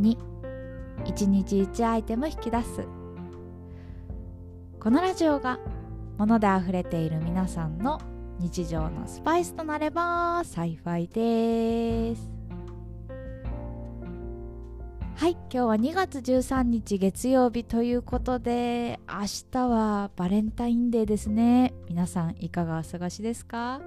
2 1日1アイテム引き出す。このラジオが物であふれている皆さんの日常のスパイスとなれば幸いです。はい今日は2月13日月曜日ということで明日はバレンタインデーですね。皆さんいかがお過ごしですか？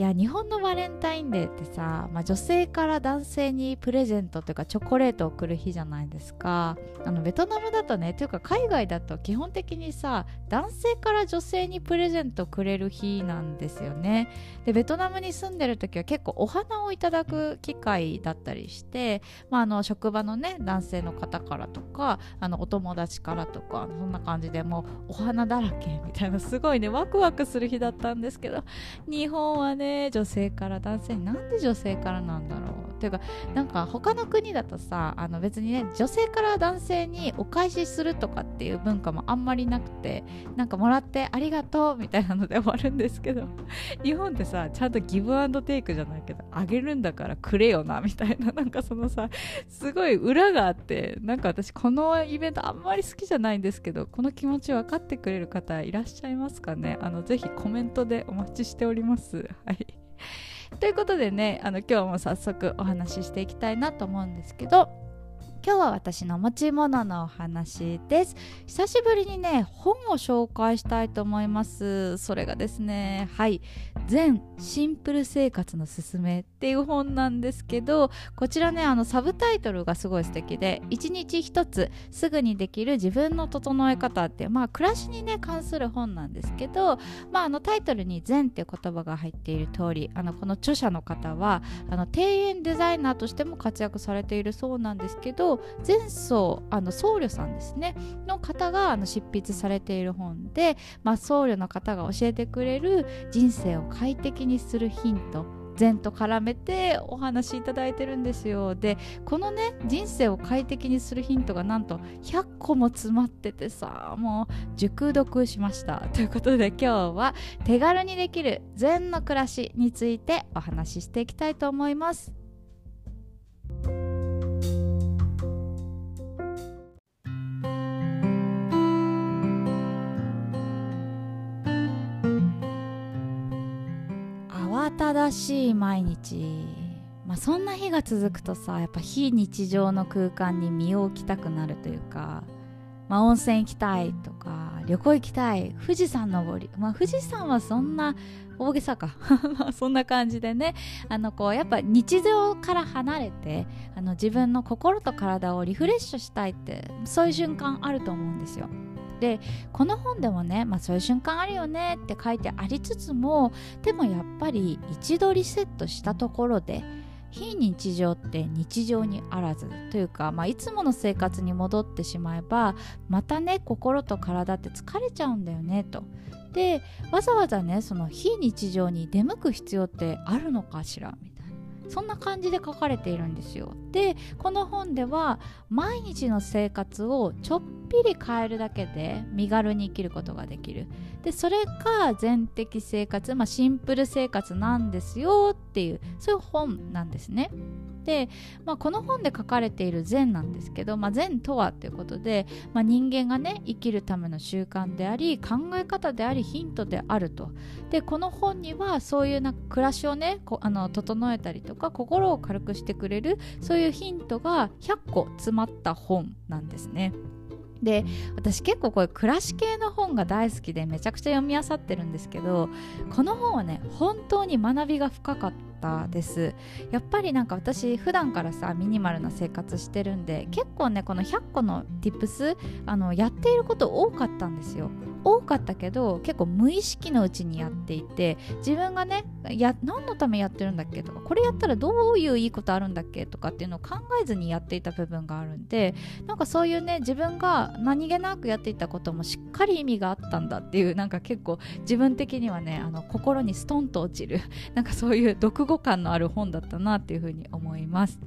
いや日本のバレンタインデーってさ、まあ、女性から男性にプレゼントというかチョコレートを送る日じゃないですか。あのベトナムだとねというか海外だと基本的にさ男性から女性にプレゼントくれる日なんですよね。でベトナムに住んでる時は結構お花をいただく機会だったりして、まあ、あの職場のね男性の方からとかあのお友達からとかそんな感じでもうお花だらけみたいなすごいねワクワクする日だったんですけど日本はね女性から男性なんで女性からなんだろう。っていうかなんか他の国だとさあの別にね女性から男性にお返しするとかっていう文化もあんまりなくてなんかもらってありがとうみたいなので終わるんですけど 日本ってさちゃんとギブアンドテイクじゃないけどあげるんだからくれよなみたいななんかそのさすごい裏があってなんか私このイベントあんまり好きじゃないんですけどこの気持ち分かってくれる方いらっしゃいますかね？あのぜひコメントでお待ちしております。はいということでねあの今日も早速お話ししていきたいなと思うんですけど今日は私の持ち物のお話です。久しぶりにね本を紹介したいと思います。それがですねはい全シンプル生活のすすめっていう本なんですけどこちらねあのサブタイトルがすごい素敵で1日1つすぐにできる自分の整え方ってまあ暮らしにね関する本なんですけどまああのタイトルに全って言葉が入っている通りあのこの著者の方はあの庭園デザイナーとしても活躍されているそうなんですけど前僧あの僧侶さんですねの方があの執筆されている本で、まあ、僧侶の方が教えてくれる人生を快適にするヒント禅と絡めてお話しいただいてるんですよ。でこのね人生を快適にするヒントがなんと100個も詰まっててさもう熟読しました。ということで今日は手軽にできる禅の暮らしについてお話ししていきたいと思います。しい毎日。まあ、そんな日が続くとさやっぱ非日常の空間に身を置きたくなるというか、まあ、温泉行きたいとか旅行行きたい。富士山登り、まあ、富士山はそんな大げさか。そんな感じでね。あのこうやっぱ日常から離れてあの自分の心と体をリフレッシュしたいってそういう瞬間あると思うんですよ。でこの本でもね、まあ、そういう瞬間あるよねって書いてありつつもでもやっぱり一度リセットしたところで非日常って日常にあらずというか、まあ、いつもの生活に戻ってしまえばまたね心と体って疲れちゃうんだよねと。でわざわざねその非日常に出向く必要ってあるのかしらみたいなそんな感じで書かれているんですよ。でこの本では毎日の生活をちょっぴり変えるだけで身軽に生きることができる。でそれが全的生活、まあ、シンプル生活なんですよっていうそういう本なんですね。で、まあ、この本で書かれている善なんですけど、まあ、善とはということで、まあ、人間がね生きるための習慣であり考え方でありヒントであると。でこの本にはそういうな暮らしをねあの整えたりとか心を軽くしてくれるそういうヒントが100個詰まった本なんですね。で私結構こういう暮らし系の本が大好きでめちゃくちゃ読み漁ってるんですけどこの本はね本当に学びが深かったです。やっぱりなんか私普段からさミニマルな生活してるんで結構ねこの100個の tips あのやっていること多かったんですよ多かったけど結構無意識のうちにやっていて自分がねや何のためやってるんだっけとかこれやったらどういういいことあるんだっけとかっていうのを考えずにやっていた部分があるんでなんかそういうね自分が何気なくやっていたこともしっかり意味があったんだっていうなんか結構自分的にはねあの心にストンと落ちるなんかそういう読後感のある本だったなっていうふうに思います。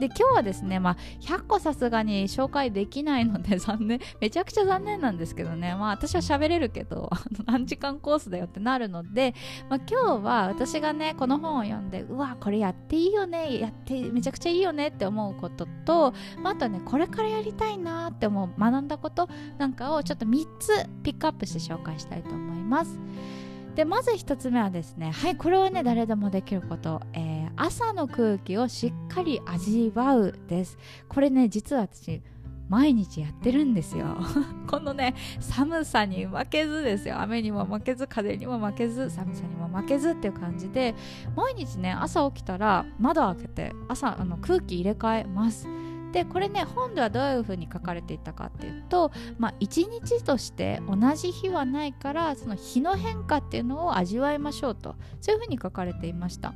で今日はですね、まあ、100個さすがに紹介できないので残念。めちゃくちゃ残念なんですけどね。まあ私は喋れるけど 何時間コースだよってなるので、まあ、今日は私がねこの本を読んでうわこれやっていいよねやってめちゃくちゃいいよねって思うことと、まあ、あとねこれからやりたいなって思う学んだことなんかをちょっと3つピックアップして紹介したいと思います。でまず1つ目はですねはいこれはね誰でもできること、えー、朝の空気をしっかり味わうです。これね実は私毎日やってるんですよ。このね寒さに負けずですよ。雨にも負けず風にも負けず寒さにも負けずっていう感じで毎日ね朝起きたら窓開けて朝あの空気入れ替えます。でこれね本ではどういうふうに書かれていたかっていうと、まあ、一日として同じ日はないからその日の変化っていうのを味わいましょうと。そういうふうに書かれていました。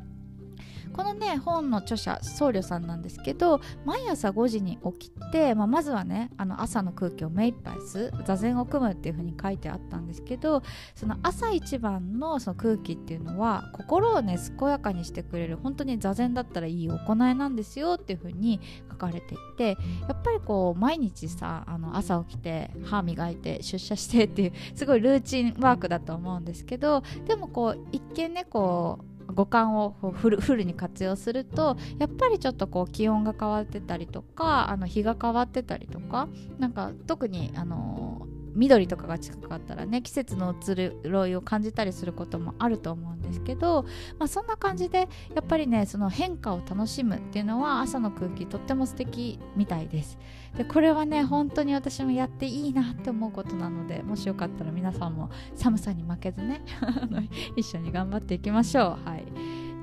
このね本の著者僧侶さんなんですけど毎朝5時に起きて、まあ、まずはねあの朝の空気を目いっぱい吸う座禅を組むっていう風に書いてあったんですけどその朝一番のその空気っていうのは心をね健やかにしてくれる本当に座禅だったらいい行いなんですよっていう風に書かれていてやっぱりこう毎日さあの朝起きて歯磨いて出社してっていうすごいルーチンワークだと思うんですけどでもこう一見ねこう五感をフルフルに活用するとやっぱりちょっとこう気温が変わってたりとかあの日が変わってたりとかなんか特にあの緑とかが近かったらね季節の移ろいを感じたりすることもあると思うんですけど、まあ、そんな感じでやっぱりねその変化を楽しむっていうのは朝の空気とっても素敵みたいです。でこれはね本当に私もやっていいなって思うことなのでもしよかったら皆さんも寒さに負けずね 一緒に頑張っていきましょう。はい。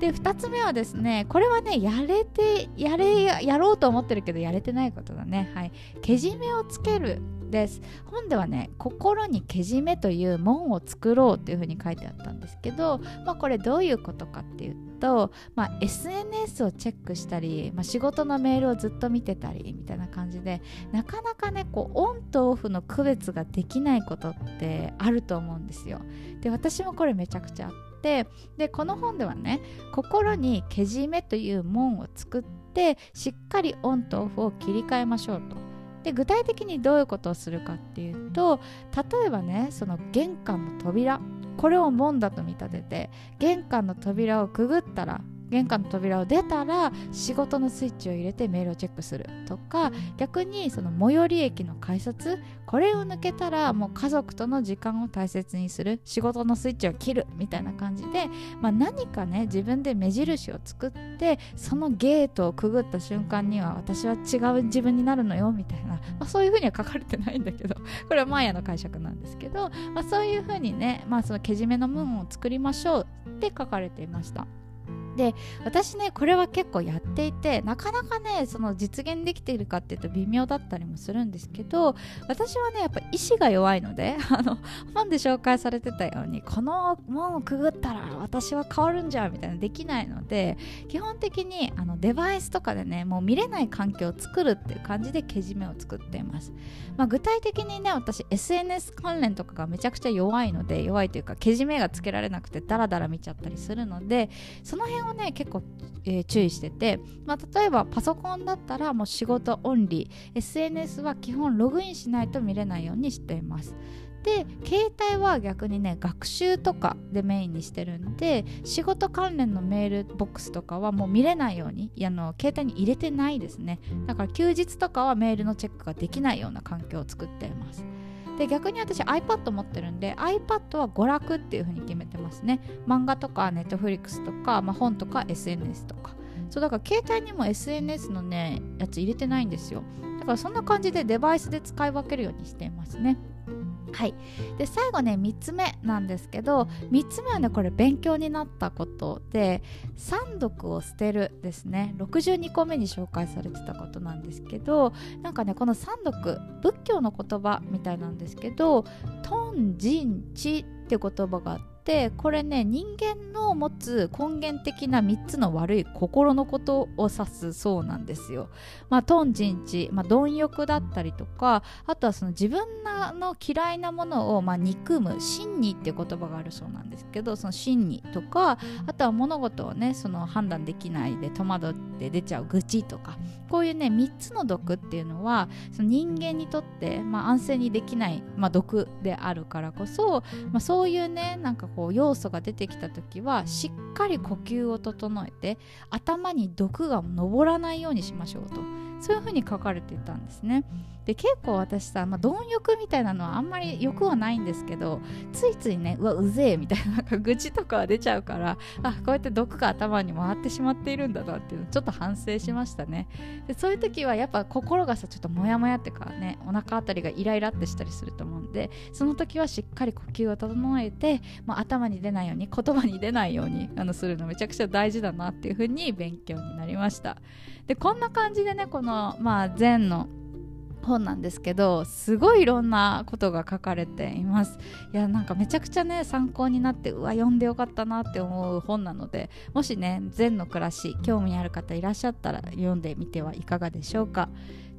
で2つ目はですねこれはねやれてやれやろうと思ってるけどやれてないことだね。はい。けじめをつけるです。本ではね心にけじめという門を作ろうというふうに書いてあったんですけど、まあ、これどういうことかっていうと、まあ、SNS をチェックしたり、まあ、仕事のメールをずっと見てたりみたいな感じでなかなかねこうオンとオフの区別ができないことってあると思うんですよ。で私もこれめちゃくちゃあってでこの本ではね心にけじめという門を作ってしっかりオンとオフを切り替えましょうと。で具体的にどういうことをするかっていうと例えばねその玄関の扉。これを門だと見立てて玄関の扉をくぐったら玄関の扉を出たら仕事のスイッチを入れてメールをチェックするとか逆にその最寄り駅の改札これを抜けたらもう家族との時間を大切にする仕事のスイッチを切るみたいな感じで、まあ、何かね自分で目印を作ってそのゲートをくぐった瞬間には私は違う自分になるのよみたいな、まあ、そういうふうには書かれてないんだけど これはマーヤの解釈なんですけど、まあ、そういうふうにね、まあ、そのけじめの門を作りましょうって書かれていました。で私ねこれは結構やっていてなかなかねその実現できているかっていうと微妙だったりもするんですけど私はねやっぱ意志が弱いので あの本で紹介されてたようにこの門をくぐったら私は変わるんじゃみたいなできないので基本的にあのデバイスとかでねもう見れない環境を作るっていう感じでけじめを作っています、まあ、具体的にね私 SNS 関連とかがめちゃくちゃ弱いので弱いというかけじめがつけられなくてダラダラ見ちゃったりするのでその辺をね結構、えー、注意してて、まあ、例えばパソコンだったらもう仕事オンリー SNS は基本ログインしないと見れないようにしています。で携帯は逆にね学習とかでメインにしてるんで仕事関連のメールボックスとかはもう見れないようにあの携帯に入れてないですね。だから休日とかはメールのチェックができないような環境を作っています。で逆に私 iPad 持ってるんで iPad は娯楽っていう風に決めてますね。漫画とか Netflix とか、まあ、本とか SNS とか。そうだから携帯にも SNS のねやつ入れてないんですよ。だからそんな感じでデバイスで使い分けるようにしていますね。はい。で最後ね3つ目なんですけど3つ目はねこれ勉強になったことで三毒を捨てるですね。62個目に紹介されてたことなんですけどなんかねこの三毒仏教の言葉みたいなんですけど「トンジンチ」って言葉があってってこれね人間の持つ根源的な3つの悪い心のことを指すそうなんですよ。まあ、トンジンチ、まあ、貪欲だったりとかあとはその自分の嫌いなものをまあ憎む真にっていう言葉があるそうなんですけどその真にとかあとは物事をねその判断できないで戸惑って出ちゃう愚痴とかこういうね3つの毒っていうのはその人間にとって、まあ、安静にできない、まあ、毒であるからこそ、まあ、そういうねなんかこう要素が出てきた時はしっかり呼吸を整えて頭に毒が上らないようにしましょうとそういうふうに書かれていたんですね。で結構私さ、まあ、貪欲みたいなのはあんまり欲はないんですけどついついねうわうぜえみたいななんか愚痴とかは出ちゃうからあこうやって毒が頭に回ってしまっているんだなっていうのちょっと反省しましたねでそういう時はやっぱ心がさちょっとモヤモヤっていうかねお腹あたりがイライラってしたりすると思うんでその時はしっかり呼吸を整えて、まあ、頭に出ないように言葉に出ないようにあのするのめちゃくちゃ大事だなっていうふうに勉強になりました。でこんな感じでねこのまあ禅の本なんですけどすごいいろんなことが書かれています。いやなんかめちゃくちゃね参考になってうわ読んでよかったなって思う本なのでもしね禅の暮らし興味ある方いらっしゃったら読んでみてはいかがでしょうか。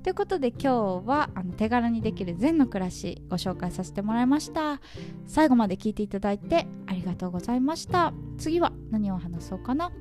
ということで今日はあの手軽にできる禅の暮らしご紹介させてもらいました。最後まで聞いていただいてありがとうございました。次は何を話そうかな？